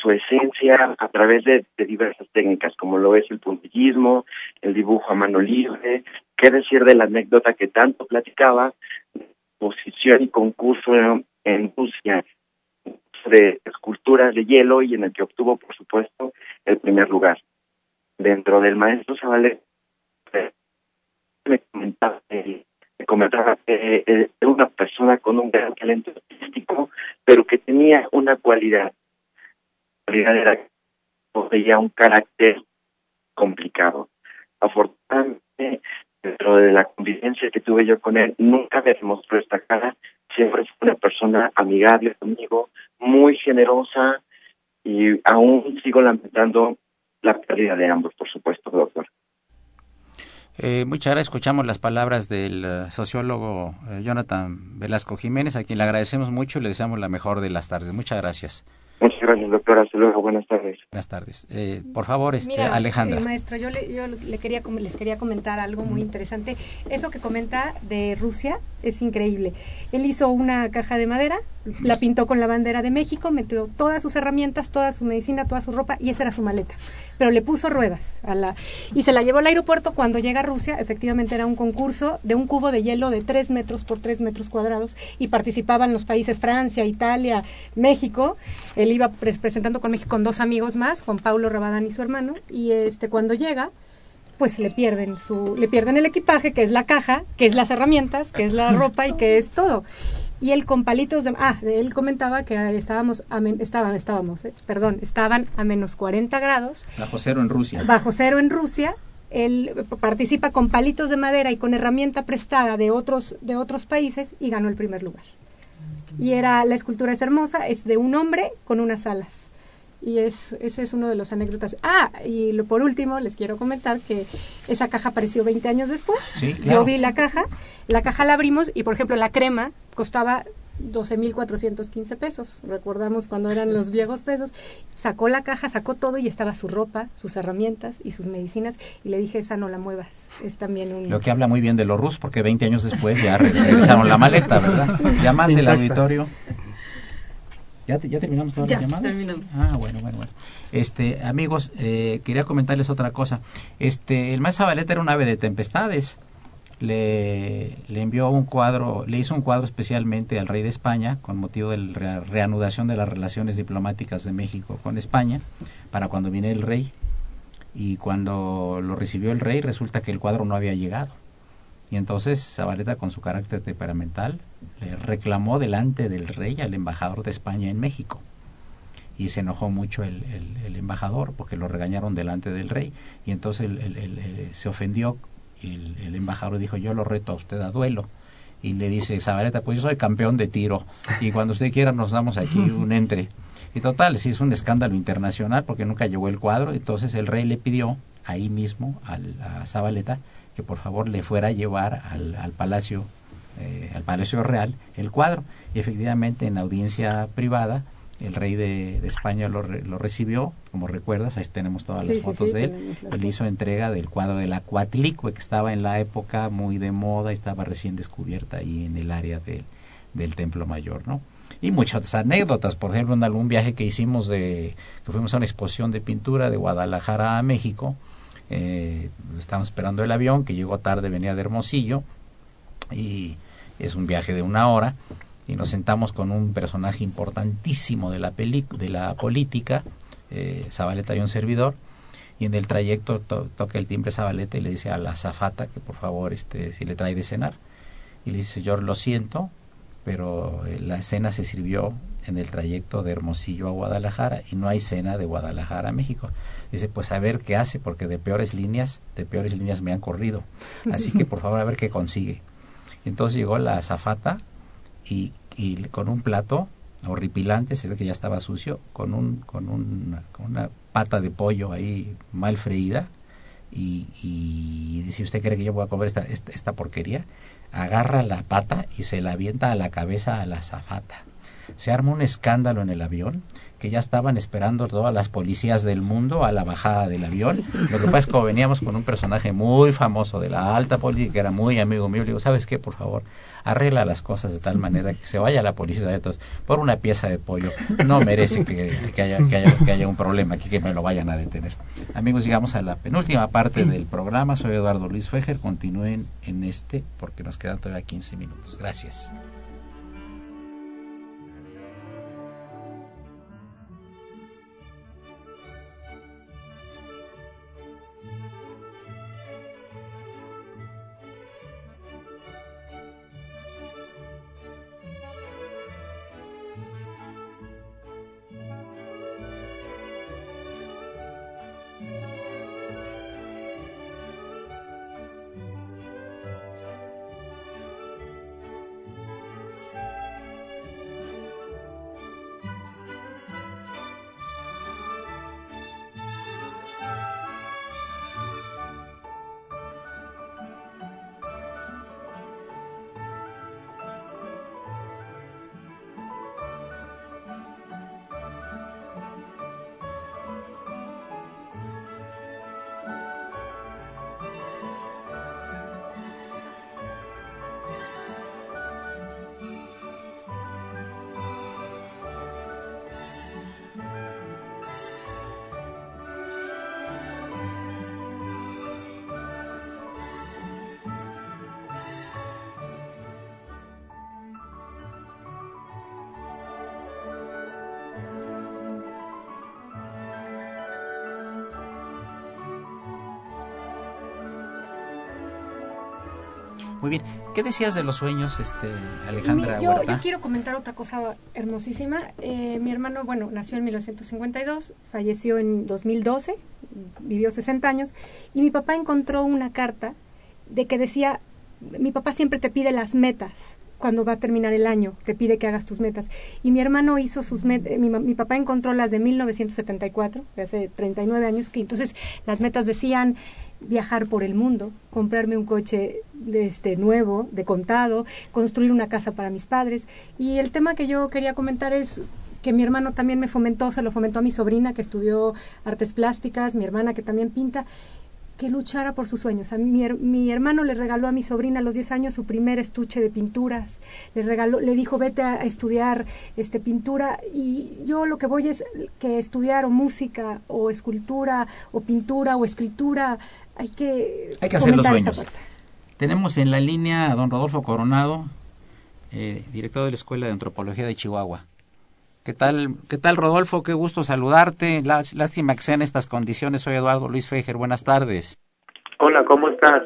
su esencia a través de, diversas técnicas, como lo es el puntillismo, el dibujo a mano libre, qué decir de la anécdota que tanto platicaba, posición y concurso en, Rusia de esculturas de hielo y en el que obtuvo, por supuesto, el primer lugar. Dentro del maestro Zabaleta, me comentaba, me comentaba que eh, era una persona con un gran talento artístico, pero que tenía una cualidad. La cualidad era poseía un carácter complicado. Afortunadamente, dentro de la convivencia que tuve yo con él, nunca me demostró esta cara. Siempre fue una persona amigable conmigo, muy generosa y aún sigo lamentando la pérdida de ambos, por supuesto, doctor. Eh, muchas gracias. Escuchamos las palabras del eh, sociólogo eh, Jonathan Velasco Jiménez, a quien le agradecemos mucho y le deseamos la mejor de las tardes. Muchas gracias. Gracias, doctor. Hasta luego. Buenas tardes. Buenas tardes. Eh, por favor, este, Mira, Alejandra. eh, maestro, yo, le, yo le quería, les quería comentar algo muy interesante. Eso que comenta de Rusia es increíble. Él hizo una caja de madera, la pintó con la bandera de México, metió todas sus herramientas, toda su medicina, toda su ropa y esa era su maleta. Pero le puso ruedas a la y se la llevó al aeropuerto. Cuando llega a Rusia, efectivamente era un concurso de un cubo de hielo de 3 metros por 3 metros cuadrados y participaban los países Francia, Italia, México. Él iba presentando con México con dos amigos más, Juan Pablo Rabadán y su hermano. Y este cuando llega, pues le pierden su, le pierden el equipaje, que es la caja, que es las herramientas, que es la <laughs> ropa y que es todo. Y él con palitos de, ah, él comentaba que estábamos, a estaban, estábamos, eh, perdón, estaban a menos 40 grados. Bajo cero en Rusia. Bajo cero en Rusia. Él participa con palitos de madera y con herramienta prestada de otros, de otros países y ganó el primer lugar. Y era, la escultura es hermosa, es de un hombre con unas alas y es, ese es uno de los anécdotas. Ah, y lo, por último les quiero comentar que esa caja apareció 20 años después. Yo vi la caja, la caja la abrimos y por ejemplo la crema costaba 12.415 pesos. Recordamos cuando eran los viejos pesos. Sacó la caja, sacó todo y estaba su ropa, sus herramientas y sus medicinas. Y le dije, esa no la muevas. Es también un... Lo que habla muy bien de los rusos, porque 20 años después ya <laughs> regresaron la maleta, ¿verdad? Ya más del auditorio. ¿Ya, ¿Ya, terminamos todas las llamadas? Terminamos. Ah, bueno, bueno, bueno. Este, amigos, eh, quería comentarles otra cosa. Este, el maestro Zabaleta era un ave de tempestades. Le, le, envió un cuadro, le hizo un cuadro especialmente al rey de España con motivo de la reanudación de las relaciones diplomáticas de México con España para cuando viene el rey. Y cuando lo recibió el rey resulta que el cuadro no había llegado y entonces Zabaleta, con su carácter temperamental, le reclamó delante del rey al embajador de España en México. Y se enojó mucho el, el, embajador porque lo regañaron delante del rey. Y entonces se ofendió y el, embajador dijo, yo lo reto a usted a duelo. Y le dice, Zabaleta, pues yo soy campeón de tiro. Y cuando usted quiera nos damos aquí <laughs> un entre. Y total, sí es un escándalo internacional porque nunca llegó el cuadro. Entonces el rey le pidió ahí mismo al, a Zabaleta que por favor le fuera a llevar al, al Palacio eh, al Palacio Real el cuadro y efectivamente en audiencia privada el rey de, España lo, lo, recibió, como recuerdas, ahí tenemos todas las fotos de él, él hizo entrega del cuadro de la Cuatlicue que estaba en la época muy de moda y estaba recién descubierta ahí en el área del Templo Mayor, ¿no? Y muchas anécdotas, por ejemplo, en algún viaje que hicimos de, que fuimos a una exposición de pintura de Guadalajara a México, eh, estábamos esperando el avión que llegó tarde, venía de Hermosillo y es un viaje de una hora y nos sentamos con un personaje importantísimo de la, de la política, eh, Zabaleta y un servidor, y en el trayecto toca el timbre Zabaleta y le dice a la zafata que por favor este, si le trae de cenar. Y le dice, yo lo siento, pero eh, la cena se sirvió en el trayecto de Hermosillo a Guadalajara y no hay cena de Guadalajara a México. Dice, pues a ver qué hace, porque de peores líneas, de peores líneas me han corrido. Así que por favor a ver qué consigue. Entonces llegó la azafata y, y con un plato horripilante, se ve que ya estaba sucio, con, un, con, un, con una pata de pollo ahí mal freída. Y, y dice, ¿usted cree que yo voy a comer esta, esta, esta porquería? agarra la pata y se la avienta a la cabeza a la zafata. Se arma un escándalo en el avión, que ya estaban esperando todas las policías del mundo a la bajada del avión. Lo que pasa es que veníamos con un personaje muy famoso de la alta política, que era muy amigo mío, le digo, ¿sabes qué? Por favor, arregla las cosas de tal manera que se vaya la policía de todos por una pieza de pollo. No merece que, haya, que, haya, que haya un problema aquí, que me lo vayan a detener. Amigos, llegamos a la penúltima parte del programa. Soy Eduardo Luis Fejer. Continúen en este porque nos quedan todavía 15 minutos. Gracias. Muy bien. ¿Qué decías de los sueños, este, Alejandra yo, Huerta? yo quiero comentar otra cosa hermosísima. Eh, mi hermano, bueno, nació en 1952, falleció en 2012, vivió 60 años, y mi papá encontró una carta de que decía, mi papá siempre te pide las metas cuando va a terminar el año, te pide que hagas tus metas. Y mi hermano hizo sus metas, mi, mi, papá encontró las de 1974, de hace 39 años, que entonces las metas decían viajar por el mundo, comprarme un coche de este nuevo, de contado, construir una casa para mis padres. Y el tema que yo quería comentar es que mi hermano también me fomentó, se lo fomentó a mi sobrina que estudió artes plásticas, mi hermana que también pinta, que luchara por sus sueños. A mi, hermano le regaló a mi sobrina a los 10 años su primer estuche de pinturas. Le regaló, le dijo, "Vete a estudiar este pintura" y yo lo que voy es que estudiar o música o escultura o pintura o escritura hay que hay que hacer los sueños. Tenemos en la línea a don Rodolfo Coronado, eh, director de la Escuela de Antropología de Chihuahua. ¿Qué tal, ¿Qué tal, Rodolfo? Qué gusto saludarte. Lástima que sean estas condiciones. Soy Eduardo Luis Fejer. Buenas tardes. Hola, ¿cómo estás?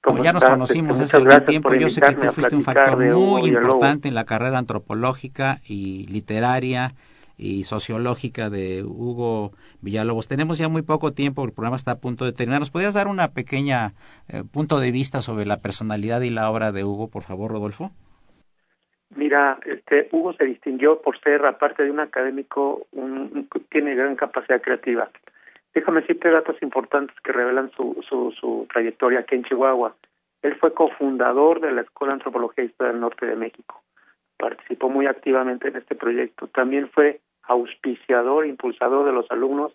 Como ya nos conocimos hace algún tiempo, yo sé que tú fuiste un factor muy importante en la carrera antropológica y literaria y sociológica de Hugo Villalobos. Tenemos ya muy poco tiempo, el programa está a punto de terminar. ¿Nos podrías dar una pequeña eh, punto de vista sobre la personalidad y la obra de Hugo, por favor, Rodolfo? Mira, este Hugo se distinguió por ser, aparte de un académico, un, tiene gran capacidad creativa. Déjame decirte datos importantes que revelan su, su, trayectoria aquí en Chihuahua. Él fue cofundador de la Escuela Antropología e Historia del Norte de México. Participó muy activamente en este proyecto. También fue auspiciador, impulsador de los alumnos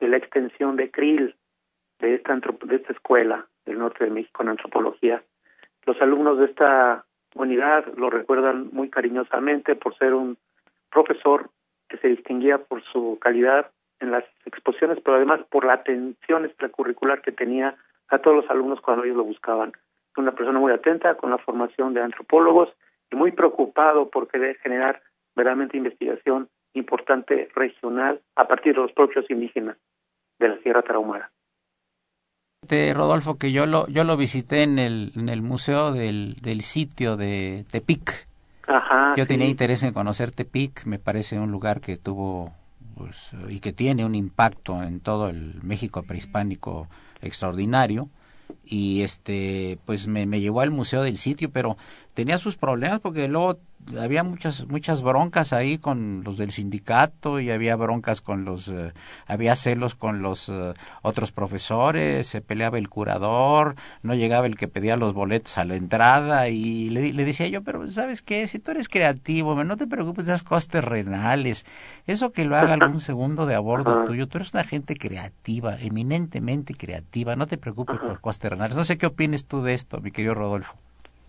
de la extensión de CRIL, de esta, de esta escuela del norte de México en antropología. Los alumnos de esta unidad lo recuerdan muy cariñosamente por ser un profesor que se distinguía por su calidad en las exposiciones, pero además por la atención extracurricular que tenía a todos los alumnos cuando ellos lo buscaban. Una persona muy atenta con la formación de antropólogos y muy preocupado por querer generar verdaderamente investigación importante regional a partir de los propios indígenas de la Sierra Tarahumara. Rodolfo, que yo lo, yo lo visité en el, en el museo del, del sitio de Tepic. Ajá, yo tenía interés en conocer Tepic, me parece un lugar que tuvo pues, y que tiene un impacto en todo el México prehispánico extraordinario y este pues me, me llevó al museo del sitio pero tenía sus problemas porque luego había muchas muchas broncas ahí con los del sindicato y había broncas con los eh, había celos con los eh, otros profesores se peleaba el curador no llegaba el que pedía los boletos a la entrada y le, le decía yo pero sabes qué si tú eres creativo no te preocupes de esas cosas terrenales eso que lo haga algún <laughs> segundo de a bordo tuyo tú eres una gente creativa eminentemente creativa no te preocupes por cosas terrenales no sé qué opines tú de esto mi querido Rodolfo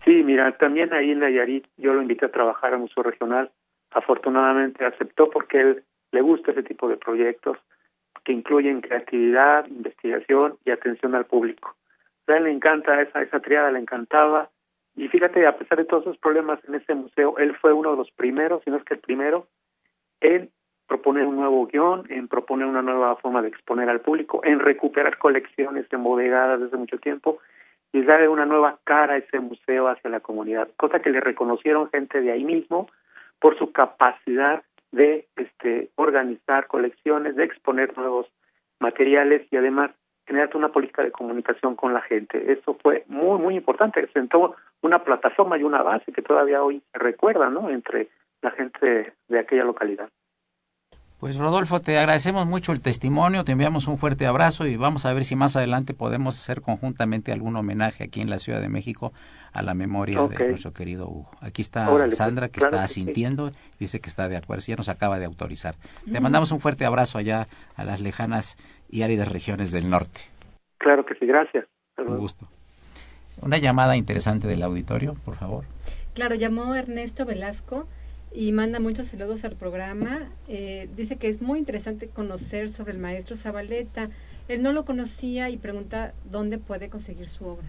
Sí, mira, también ahí en Nayarit yo lo invité a trabajar al Museo Regional. Afortunadamente aceptó porque él le gusta ese tipo de proyectos que incluyen creatividad, investigación y atención al público. A él le encanta esa, esa triada, le encantaba. Y fíjate, a pesar de todos esos problemas en ese museo, él fue uno de los primeros, si no es que el primero, en proponer un nuevo guion, en proponer una nueva forma de exponer al público, en recuperar colecciones embodegadas desde mucho tiempo y darle una nueva cara a ese museo hacia la comunidad, cosa que le reconocieron gente de ahí mismo por su capacidad de este, organizar colecciones, de exponer nuevos materiales y además generar una política de comunicación con la gente. Eso fue muy, muy importante. Sentó una plataforma y una base que todavía hoy se recuerda ¿no? entre la gente de aquella localidad. Pues Rodolfo, te agradecemos mucho el testimonio, te enviamos un fuerte abrazo y vamos a ver si más adelante podemos hacer conjuntamente algún homenaje aquí en la Ciudad de México a la memoria okay. de nuestro querido Hugo. Aquí está Órale, Sandra que pues, claro está sí. asintiendo, dice que está de acuerdo, ya nos acaba de autorizar. Te mandamos un fuerte abrazo allá a las lejanas y áridas regiones del norte. Claro que sí, gracias. Un gusto. Una llamada interesante del auditorio, por favor. Claro, llamó Ernesto Velasco y manda muchos saludos al programa. Eh, dice que es muy interesante conocer sobre el maestro Zabaleta. Él no lo conocía y pregunta dónde puede conseguir su obra.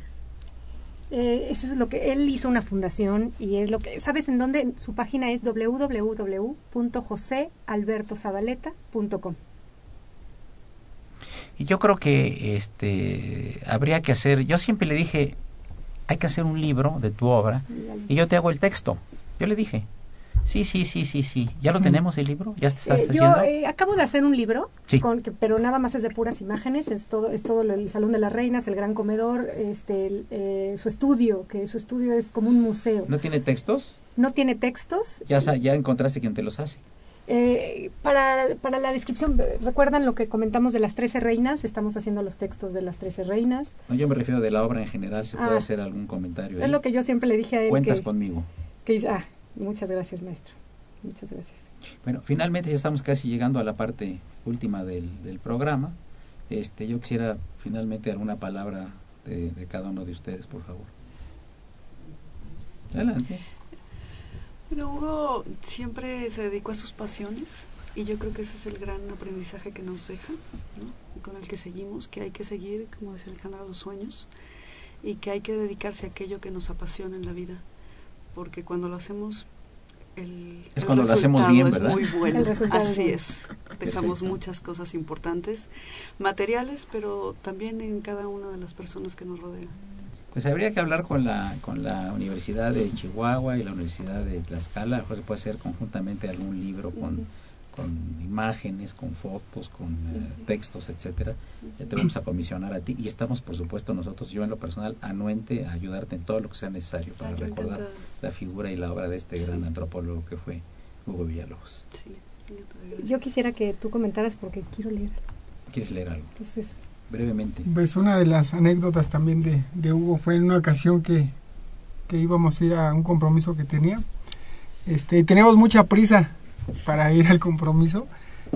Eh, eso es lo que él hizo una fundación y es lo que sabes en dónde su página es www.josealbertozabaleta.com. Y yo creo que este habría que hacer, yo siempre le dije, hay que hacer un libro de tu obra y yo te hago el texto. Yo le dije, Sí, sí, sí, sí, sí. ¿Ya lo tenemos el libro? ¿Ya estás eh, haciendo? Yo eh, acabo de hacer un libro, con, pero nada más es de puras imágenes. Es todo, es todo el Salón de las Reinas, el Gran Comedor, este, eh, su estudio, que su estudio es como un museo. ¿No tiene textos? No tiene textos. Ya, ya encontraste quién te los hace. para, para la descripción, ¿recuerdan lo que comentamos de las trece reinas? Estamos haciendo los textos de las trece reinas. No, yo me refiero de la obra en general, ¿se puede ah. hacer algún comentario? Es lo que yo siempre le dije a él. Cuentas conmigo. Que, ah, Muchas gracias, maestro. Muchas gracias. Bueno, finalmente ya estamos casi llegando a la parte última del, del programa. Este, yo quisiera finalmente alguna palabra de, cada uno de ustedes, por favor. Adelante. Bueno, Hugo siempre se dedicó a sus pasiones y yo creo que ese es el gran aprendizaje que nos deja, ¿no? con el que seguimos, que hay que seguir, como decía Alejandra, los sueños y que hay que dedicarse a aquello que nos apasiona en la vida porque cuando lo hacemos el, es cuando lo hacemos bien, ¿verdad? muy bueno. Así es. Dejamos muchas cosas importantes, materiales, pero también en cada una de las personas que nos rodean. Pues habría que hablar con la, con la Universidad de Chihuahua y la Universidad de Tlaxcala. A lo mejor se puede hacer conjuntamente algún libro con con imágenes, con fotos, con eh, textos, etcétera. Ya te vamos a comisionar a ti y estamos, por supuesto, nosotros, yo en lo personal, anuente a ayudarte en todo lo que sea necesario para recordar la figura y la obra de este gran antropólogo que fue Hugo Villalobos. yo quisiera que tú comentaras porque quiero leer ¿Quieres leer algo? Entonces, brevemente. Pues una de las anécdotas también de, de Hugo fue en una ocasión que, que íbamos a ir a un compromiso que tenía. Este, y teníamos mucha prisa para ir al compromiso.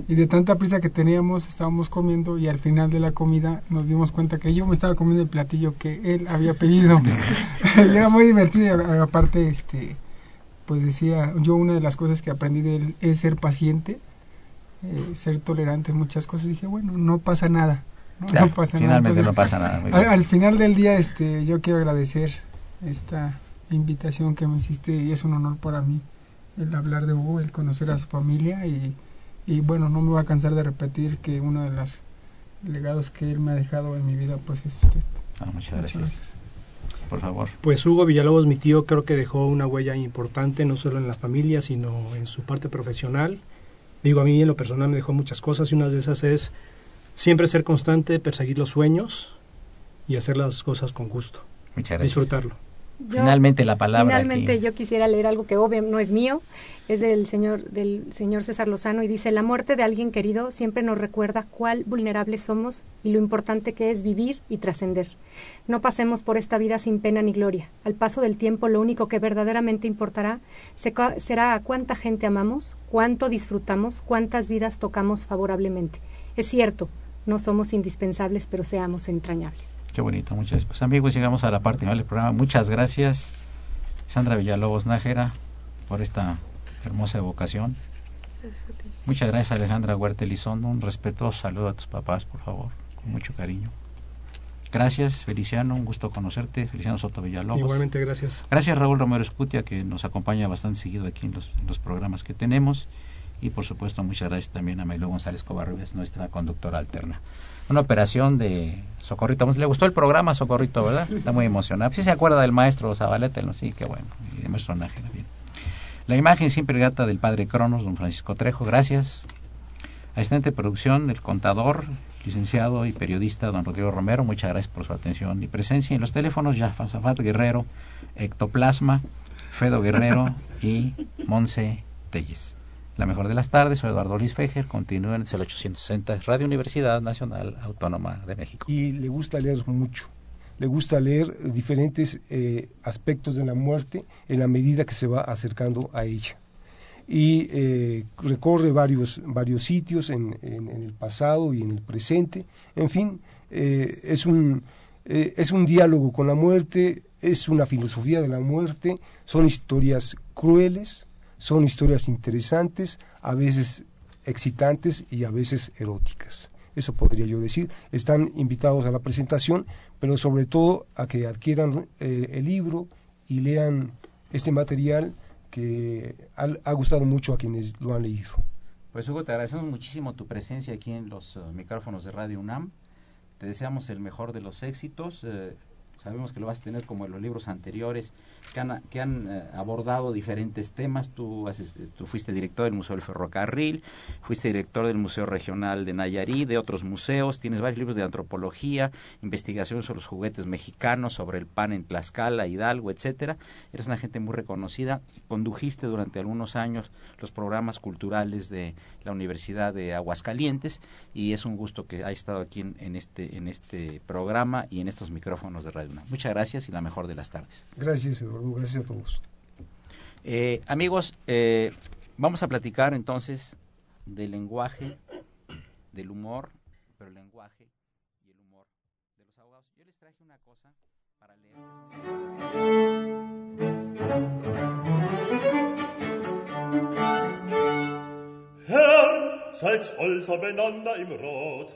Y de tanta prisa que teníamos estábamos comiendo y al final de la comida nos dimos cuenta que yo me estaba comiendo el platillo que él había pedido. <laughs> Y era muy divertido. Aparte este pues decía yo una de las cosas que aprendí de él es ser paciente eh, ser tolerante en muchas cosas. Dije bueno no pasa nada no, pasa finalmente no pasa nada al, al, final del día este yo quiero agradecer esta invitación que me hiciste y es un honor para mí el hablar de Hugo, el conocer a su familia y, y bueno, no me voy a cansar de repetir que uno de los legados que él me ha dejado en mi vida pues es usted. Ah, muchas, gracias. Por favor. Pues Hugo Villalobos, mi tío, creo que dejó una huella importante no solo en la familia, sino en su parte profesional. Digo, a mí en lo personal me dejó muchas cosas y una de esas es siempre ser constante, perseguir los sueños y hacer las cosas con gusto. Muchas gracias. Disfrutarlo finalmente la palabra. Finalmente yo quisiera leer algo que obvio no es mío, es del señor, del señor César Lozano y dice, la muerte de alguien querido siempre nos recuerda cuál vulnerables somos y lo importante que es vivir y trascender. No pasemos por esta vida sin pena ni gloria. Al paso del tiempo lo único que verdaderamente importará será a cuánta gente amamos, cuánto disfrutamos, cuántas vidas tocamos favorablemente. Es cierto, no somos indispensables, pero seamos entrañables. Qué bonito, muchas gracias. Pues amigos, llegamos a la parte final del programa. Muchas gracias, Sandra Villalobos Nájera, por esta hermosa evocación. Muchas gracias, Alejandra Huerta Elizondo. Un respetuoso saludo a tus papás, por favor, con mucho cariño. Gracias, Feliciano, un gusto conocerte. Feliciano Soto Villalobos. Igualmente, gracias. Gracias, Raúl Romero Escutia, que nos acompaña bastante seguido aquí en los, en los programas que tenemos. Y por supuesto, muchas gracias también a Maylú González Covarrubias, nuestra conductora alterna una operación de Socorrito. Le gustó el programa Socorrito, ¿verdad? <laughs> Está muy emocionado. Si se acuerda del maestro Zabaleta, ¿no? sí, qué bueno. Y de maestro Nájera, bien. La imagen siempre gata del padre Cronos, don Francisco Trejo, gracias. Asistente de producción, el contador, licenciado y periodista don Rodrigo Romero, muchas gracias por su atención y presencia. En los teléfonos, ya Fasafat Guerrero, Ectoplasma, Fedo Guerrero <laughs> y Monse Telles. La mejor de las tardes, soy Eduardo Luis Fejer, continúa en el 860 Radio Universidad Nacional Autónoma de México. Y le gusta leer mucho, le gusta leer diferentes eh, aspectos de la muerte en la medida que se va acercando a ella. Y eh, recorre varios, varios sitios en, el pasado y en el presente. En fin, eh, es, un, es un diálogo con la muerte, es una filosofía de la muerte, son historias crueles, son historias interesantes, a veces excitantes y a veces eróticas. Eso podría yo decir. Están invitados a la presentación, pero sobre todo a que adquieran eh, el libro y lean este material que ha, gustado mucho a quienes lo han leído. Pues Hugo, te agradecemos muchísimo tu presencia aquí en los eh, micrófonos de Radio UNAM. Te deseamos el mejor de los éxitos. Eh, sabemos que lo vas a tener como en los libros anteriores, que han, eh, abordado diferentes temas. Tú, tú fuiste director del Museo del Ferrocarril, fuiste director del Museo Regional de Nayarit, de otros museos, tienes varios libros de antropología, investigaciones sobre los juguetes mexicanos, sobre el pan en Tlaxcala, Hidalgo, etcétera. Eres una gente muy reconocida. Condujiste durante algunos años los programas culturales de la Universidad de Aguascalientes y es un gusto que haya estado aquí en, este, en este programa y en estos micrófonos de Radio Muchas gracias y la mejor de las tardes. Gracias, Eduardo gracias a todos. Eh, amigos, eh, vamos a platicar entonces del lenguaje, del humor, pero el lenguaje y el humor de los abogados. Yo les traje una cosa para leer. Herr, seid stolz aufeinander im Rot,